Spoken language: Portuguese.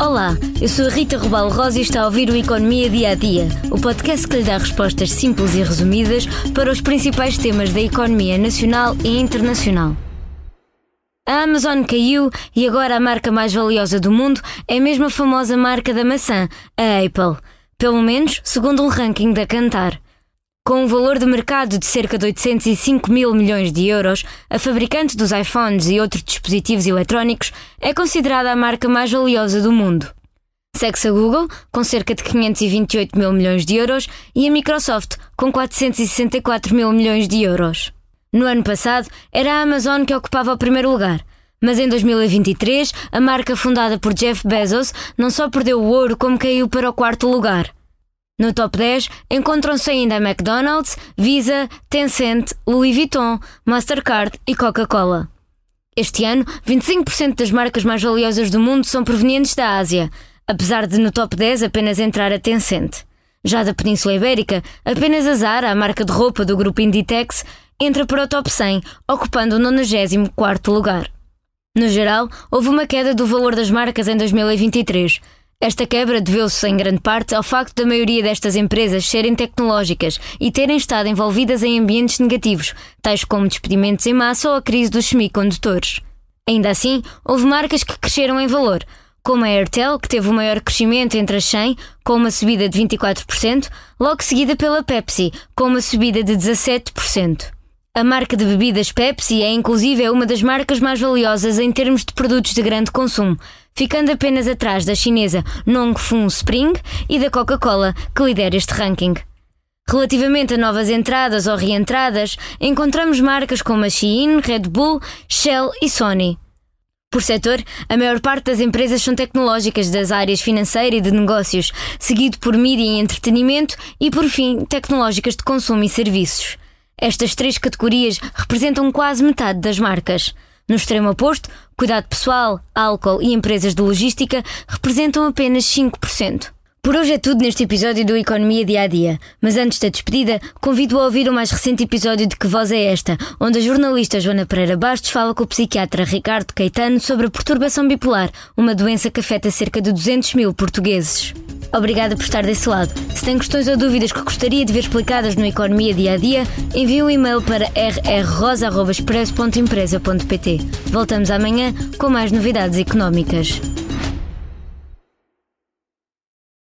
Olá, eu sou a Rita Rubal Rosa e está a ouvir o Economia Dia a Dia, o podcast que lhe dá respostas simples e resumidas para os principais temas da economia nacional e internacional. A Amazon caiu e agora a marca mais valiosa do mundo é a famosa marca da maçã, a Apple. Pelo menos segundo um ranking da Cantar. Com um valor de mercado de cerca de 805 mil milhões de euros, a fabricante dos iPhones e outros dispositivos eletrónicos é considerada a marca mais valiosa do mundo. Segue-se a Google, com cerca de 528 mil milhões de euros, e a Microsoft, com 464 mil milhões de euros. No ano passado, era a Amazon que ocupava o primeiro lugar. Mas em 2023, a marca fundada por Jeff Bezos não só perdeu o ouro, como caiu para o quarto lugar. No top 10 encontram-se ainda McDonald's, Visa, Tencent, Louis Vuitton, Mastercard e Coca-Cola. Este ano, 25% das marcas mais valiosas do mundo são provenientes da Ásia, apesar de no top 10 apenas entrar a Tencent. Já da Península Ibérica, apenas a Zara, a marca de roupa do grupo Inditex, entra para o top 100, ocupando o 94º lugar. No geral, houve uma queda do valor das marcas em 2023, esta quebra deveu-se em grande parte ao facto da maioria destas empresas serem tecnológicas e terem estado envolvidas em ambientes negativos, tais como despedimentos em massa ou a crise dos semicondutores. Ainda assim, houve marcas que cresceram em valor, como a Airtel, que teve o maior crescimento entre as 100, com uma subida de 24%, logo seguida pela Pepsi, com uma subida de 17%. A marca de bebidas Pepsi é inclusive uma das marcas mais valiosas em termos de produtos de grande consumo, ficando apenas atrás da chinesa Nongfun Spring e da Coca-Cola, que lidera este ranking. Relativamente a novas entradas ou reentradas, encontramos marcas como a Shein, Red Bull, Shell e Sony. Por setor, a maior parte das empresas são tecnológicas das áreas financeira e de negócios, seguido por mídia e entretenimento e, por fim, tecnológicas de consumo e serviços. Estas três categorias representam quase metade das marcas. No extremo oposto, cuidado pessoal, álcool e empresas de logística representam apenas 5%. Por hoje é tudo neste episódio do Economia Dia a Dia, mas antes da despedida, convido a ouvir o mais recente episódio de Que Voz é Esta, onde a jornalista Joana Pereira Bastos fala com o psiquiatra Ricardo Caetano sobre a perturbação bipolar, uma doença que afeta cerca de 200 mil portugueses. Obrigada por estar desse lado. Se tem questões ou dúvidas que gostaria de ver explicadas no Economia Dia a Dia, envie um e-mail para rrrosa.expresso.empresa.pt. Voltamos amanhã com mais novidades económicas.